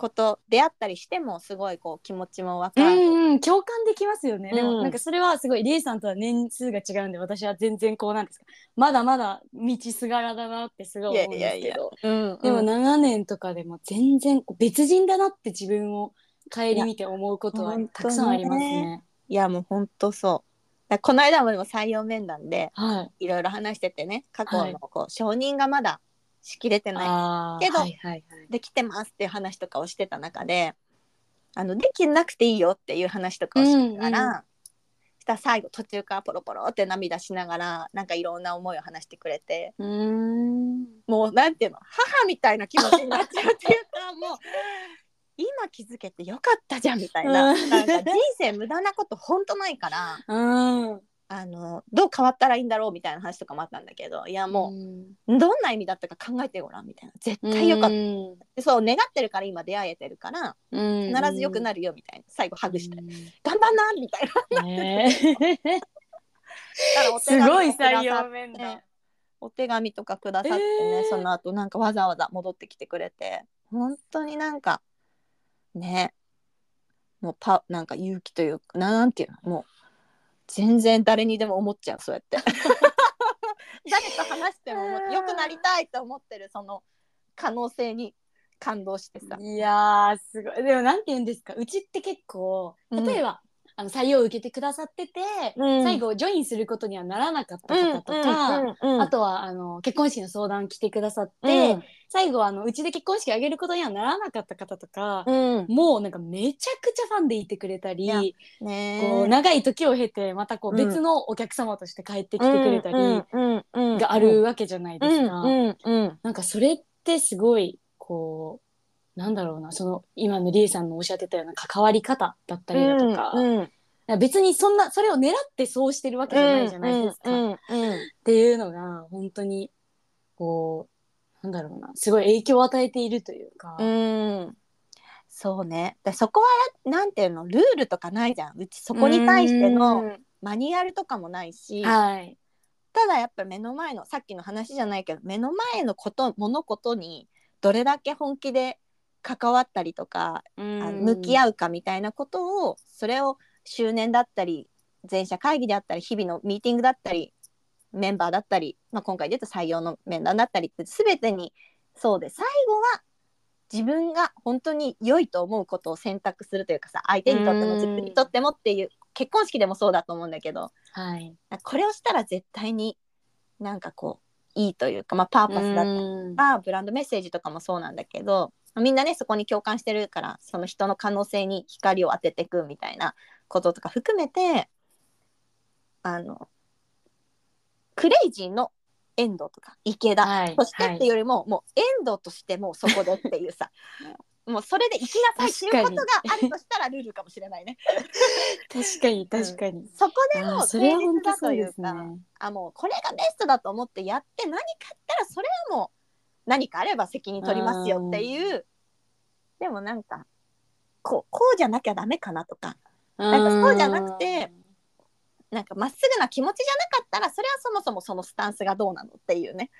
こと出会ったりしてもすごいこう気持ちも分うかる。んうん共感できますよね。でも、うんなんかそれはすごいリエさんとは年数が違うんで私は全然こうなんですかまだまだ道すがらだなってすごい思うんですけど。うんでもうん7年とかでも全然別人だなって自分を顧みて思うことはたくさんありますね。いやもう本当そう。この間もでも採用面談ではい。いろいろ話しててね過去はいのこう承認がまだしきれてないけどはいはいはい。できてますっていう話とかをしてた中であのできなくていいよっていう話とかをしてたら、うんうしたら最後途中からポロポロって涙しながらなんかいろんな思いを話してくれてうーん。もうなんていうの母みたいな気持ちになっちゃうっていうか もう今気づけてよかったじゃんみたいな,、うんなんか人生無駄なこと本当ないからうん。あのどう変わったらいいんだろうみたいな話とかもあったんだけどいやもううどんな意味だったか考えてごらん。みたいな絶対よかった、うん。そう願ってるから今出会えてるからうん。必ず良くなるよみたいな。最後ハグして、うん。頑張んなみたいな。ね。すごい採用面談。お手紙とかくださってね、えー。その後なんかわざわざ戻ってきてくれて。本当になんかね。もうパなんか勇気というかななんていうの？もう全然誰にでも思っちゃうそうやって。誰と話しても良くなりたいと思ってるその可能性に感動してさ、いやーすごい。でもなんて言うんですかうちって結構うん。例えば、あの採用を受けてくださってて、うん。最後ジョインすることにはならなかった方とか、うんうんうんあとはあの結婚式の相談来てくださって、うん。最後あのうちで結婚式あげることにはならなかった方とか、うん。もうなんかめちゃくちゃファンでいてくれたりこう長い時を経てまたこううん別のお客様として帰ってきてくれたりりがあるわけじゃないですか。なんかそれってすごいこうなんだろうなその今のりえさんのおっしゃってたような関わり方だったりだとか,、うんうん。別にそんなそれを狙ってそうしてるわけじゃないじゃないですか。っうんていうのが本当にこうなんだろうなすごい影響を与えているというか。うん。そうね。でそこはなんていうのルールとかないじゃん。うちそこに対してうのん。マニュアルとかもないし。はい。ただやっぱ目の前のさっきの話じゃないけど目の前のこと物事にどれだけ本気で関わったりとか、あの向きう合うかみたいなことをそれを周年だったり全社会議であったり日々のミーティングだったりメンバーだったり、まあ、今回で言うと採用の面談だったりって全てにそうで最後は自分が本当に良いと思うことを選択するというかさ相手にとってもうん自分にとってもっていう結婚式でもそうだと思うんだけどはい。これをしたら絶対になんかこういいというか、まあ、パーパスだったりブランドメッセージとかもそうなんだけどみんなねそこに共感してるからその人の可能性に光を当てていくみたいなこととか含めてあのクレイジーの遠藤とか池田はいとしてっていうよりも、もう遠藤としてもうそこでっていうさ もうそれで生きなさいっていうことがあるとしたらルールかもしれないね。確かに確かに。そこでもあーそれは本誠実だ当そうですというかね。あもうこれがベストだと思ってやって何かあったらそれはもう何かあれば責任取りますよっていう。でもなんかこうこうじゃなきゃダメかなとか。なんかそうじゃなくてなんかまっすぐな気持ちじゃなかったらそれはそもそもそのスタンスがどうなのっていうね。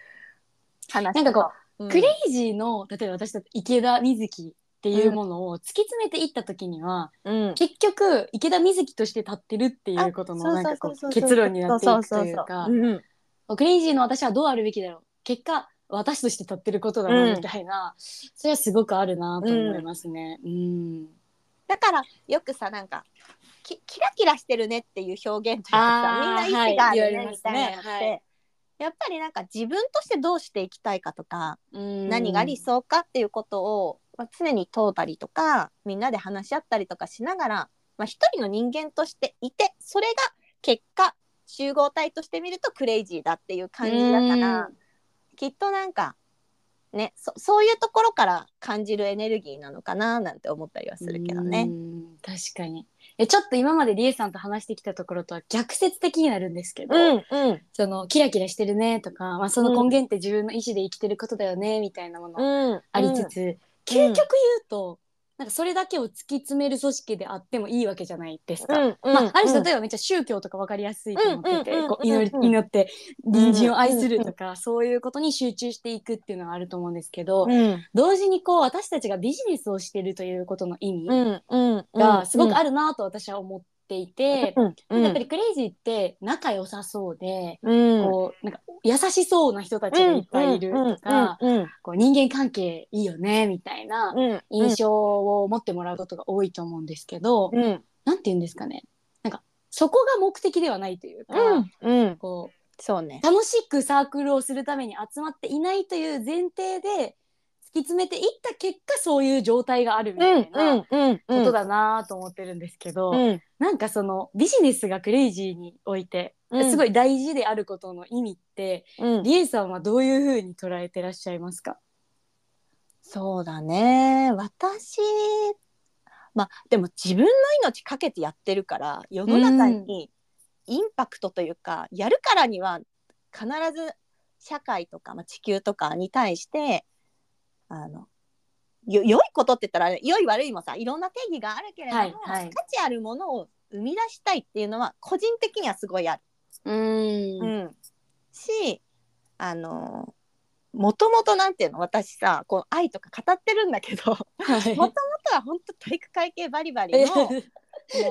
話なんかこう、クレイジーの例えば私だと池田瑞希っていうものを突き詰めていった時には、うん。結局池田瑞希として立ってるっていうことのなんかこう結論になっていくというか。クレイジーの私はどうあるべきだろう。結果私として立ってることだうなん。みたいな、それはすごくあるなと思いますね。うん。だからよくさなんかきキラキラしてるねっていう表現というかさみんな意思があるねみたいなのって、ねやっぱりなんか自分としてどうしていきたいかとか、うん。何が理想かっていうことを、まあ、常に問うたりとかみんなで話し合ったりとかしながら、まあ、一人の人間としていてそれが結果集合体として見るとクレイジーだっていう感じだから、うんきっとなんかねそそういうところから感じるエネルギーなのかななんて思ったりはするけどね。うん確かに。えちょっと今までリエさんと話してきたところとは逆説的になるんですけど、うんうん。そのキラキラしてるねとか、まあ、その根源って自分の意思で生きてることだよねみたいなものうん、ありつつ、究極言うと、なんかそれだけを突き詰める組織であってもいいわけじゃないですか。うんうんまあ、ある種うん例えばめっちゃ宗教とか分かりやすいと思ってて、うんうんうんこう祈祈って隣人を愛するとか、そういうことに集中していくっていうのがあると思うんですけど、うん。同時にこう私たちがビジネスをしてるということの意味がすごくあるるなと私は思っていて、うんやっぱりクレイジーって仲良さそうで、うん。こうなんか優しそうな人たちがいっぱいいるとか、うんこう人間関係いいよねみたいなうん印象を持ってもらうことが多いと思うんですけど、うん。なんて言うんですかね。なんかそこが目的ではないというか、うんうそうね。う楽しくサークルをするために集まっていないという前提で突き詰めていった結果そういう状態があるみたいなうんことだなと思ってるんですけど、うん。なんかそのビジネスがクレイジーにおいて、うん。すごい大事であることの意味ってうん。リエさんはどういうふうに捉えてらっしゃいますか？そうだね。私まあでも自分の命かけてやってるから世の中にインパクトというか、やるからには必ず社会とか、まあ、地球とかに対してあのよ良いことって言ったら良い悪いもさいろんな定義があるけれども、はいはい。価値あるものを生み出したいっていうのは個人的にはすごいある。うーん。うん、しあのもともとなんていうの私さこう愛とか語ってるんだけどはい。もともとは本当体育会系バリバリのも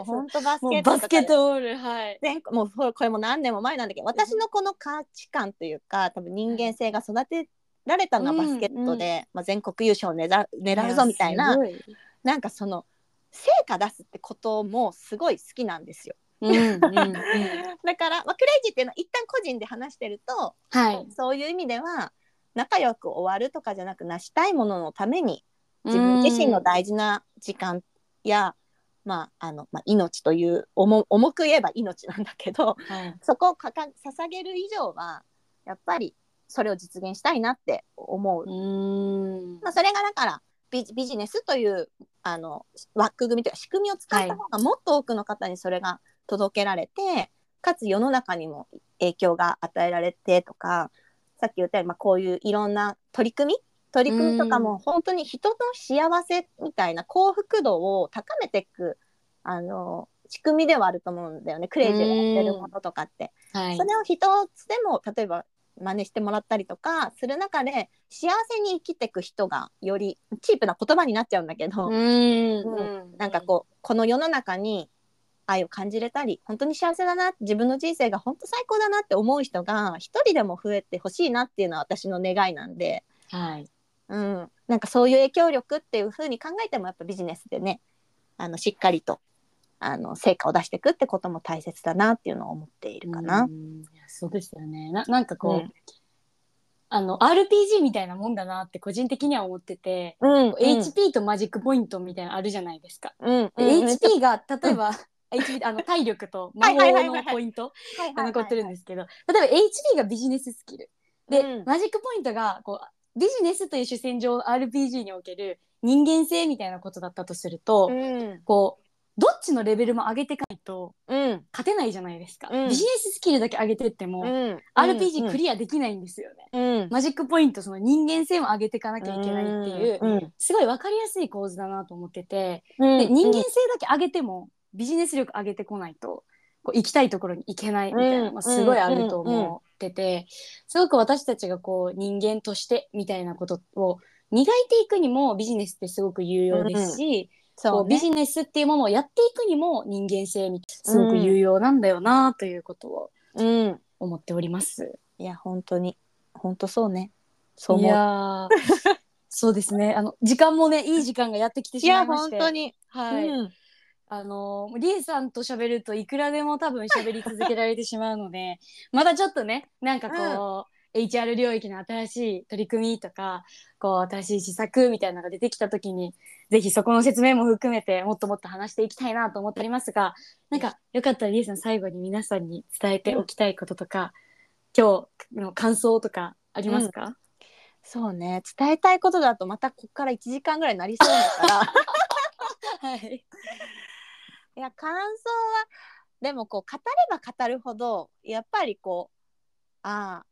う本当バスもケットバスケットボールはい。全もうこれこれも何年も前なんだけど私のこの価値観というか多分人間性が育てられたのはバスケットで、まあ、全国優勝を狙う狙うぞみたいない。なんかその成果出すってこともすごい好きなんですよ。うんうんうん。だから、まあ、クレイジーっていうのは一旦個人で話してるとはい。そういう意味では仲良く終わるとかじゃなく成したいもののために自分自身の大事な時間や、まああのまあ、命という重重く言えば命なんだけどはい。そこをかか捧げる以上はやっぱりそれを実現したいなって思う。うーん。まあ、それがだからビジビジネスというあの枠組みというか仕組みを使った方がもっと多くの方にそれが届けられて、かつ世の中にも影響が与えられてとかさっき言ったように、まあ、こういういろんな取り組み取り組みとかも本当に人の幸せみたいな幸福度を高めていくあの仕組みではあると思うんだよね。クレイジーがやってるものとかって。はい。それを一つでも例えば真似してもらったりとかする中で幸せに生きていく人がよりチープな言葉になっちゃうんだけど、うーん。なんかこうこの世の中に愛を感じれたり本当に幸せだな自分の人生が本当最高だなって思う人が一人でも増えてほしいなっていうのは私の願いなんで、はい。うん、なんかそういう影響力っていうふうに考えてもやっぱビジネスでねあのしっかりとあの成果を出していくってことも大切だなっていうのを思っているかな。うそうですよね。ななんかこう、うん。あの RPG みたいなもんだなって個人的には思ってて、うん、HP とマジックポイントみたいなのあるじゃないですか。うん、で HP が例えば、HP あの体力と魔法はいのポイントはいが残ってるんですけど、例えば HP がビジネススキル。で、うん。マジックポイントがこうビジネスという主戦場 RPG における人間性みたいなことだったとすると、うん、こうどっちのレベルも上げていかないとうん、勝てないじゃないですか、うん。ビジネススキルだけ上げてっても、うん、RPG クリアできないんですよね、うん、マジックポイントその人間性も上げていかなきゃいけないっていう、うん、すごい分かりやすい構図だなと思ってて、うん。で人間性だけ上げてもビジネス力上げてこないとこう行きたいところに行けないみたいなのがすごいあると思ってて、すごく私たちがこう人間としてみたいなことを磨いていくにもビジネスってすごく有用ですし、こそうね。うビジネスっていうものをやっていくにも人間性みすごく有用なんだよなということをうん、思っております。いや本当に。本当そうね。そう思う。いやー。そうですね。あの時間もねいい時間がやってきていやしまいまして。本当に。はい、うん。あのリエさんと喋るといくらでも多分喋り続けられてしまうのでまたちょっとねなんかこう、HR 領域の新しい取り組みとかこう新しい施策みたいなのが出てきた時にぜひそこの説明も含めてもっともっと話していきたいなと思っておりますがなんかよかったらリエさん最後に皆さんに伝えておきたいこととか、今日の感想とかありますか、そうね。伝えたいことだとまたここから1時間ぐらいになりそうだから。はい、いや感想はでもこう語れば語るほどやっぱりこうああ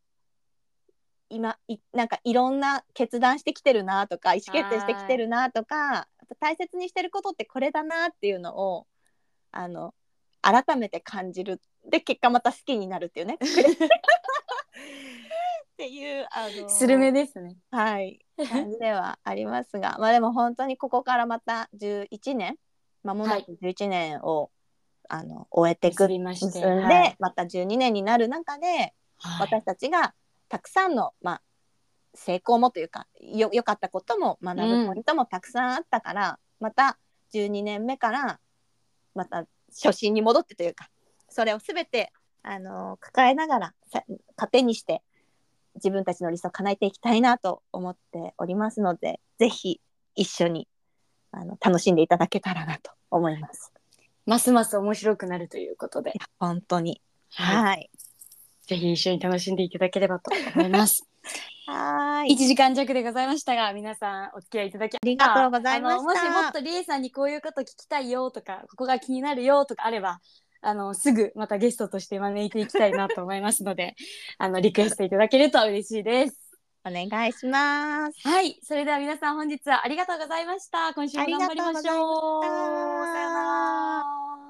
今いなんかいろんな決断してきてるなとか意思決定してきてるなとか大切にしてることってこれだなっていうのをあの改めて感じるで結果また好きになるっていうね。っていうあのスルメですね。はい 感じではありますが。まあでも本当にここからまた11年まもなく11年を、あの終えていく結んで、はい。また12年になる中で、はい。私たちがたくさんの、まあ、成功もというかよ良かったことも学ぶポイントもたくさんあったから、また12年目からまた初心に戻ってというかそれを全てあの抱えながらさ糧にして自分たちの理想を叶えていきたいなと思っておりますのでぜひ一緒にあの楽しんでいただけたらなと思います。ますます面白くなるということで。本当に。はい、はいぜひ一緒に楽しんでいただければと思います。はい1時間弱でございましたが皆さんお付き合いいただきありがとうございましたもしもっとりえさんにこういうこと聞きたいよとかここが気になるよとかあればあのすぐまたゲストとして招いていきたいなと思いますので あのリクエストいただけると嬉しいです。お願いします。はい、それでは皆さん本日はありがとうございました。今週も頑張りましょう。さようなら。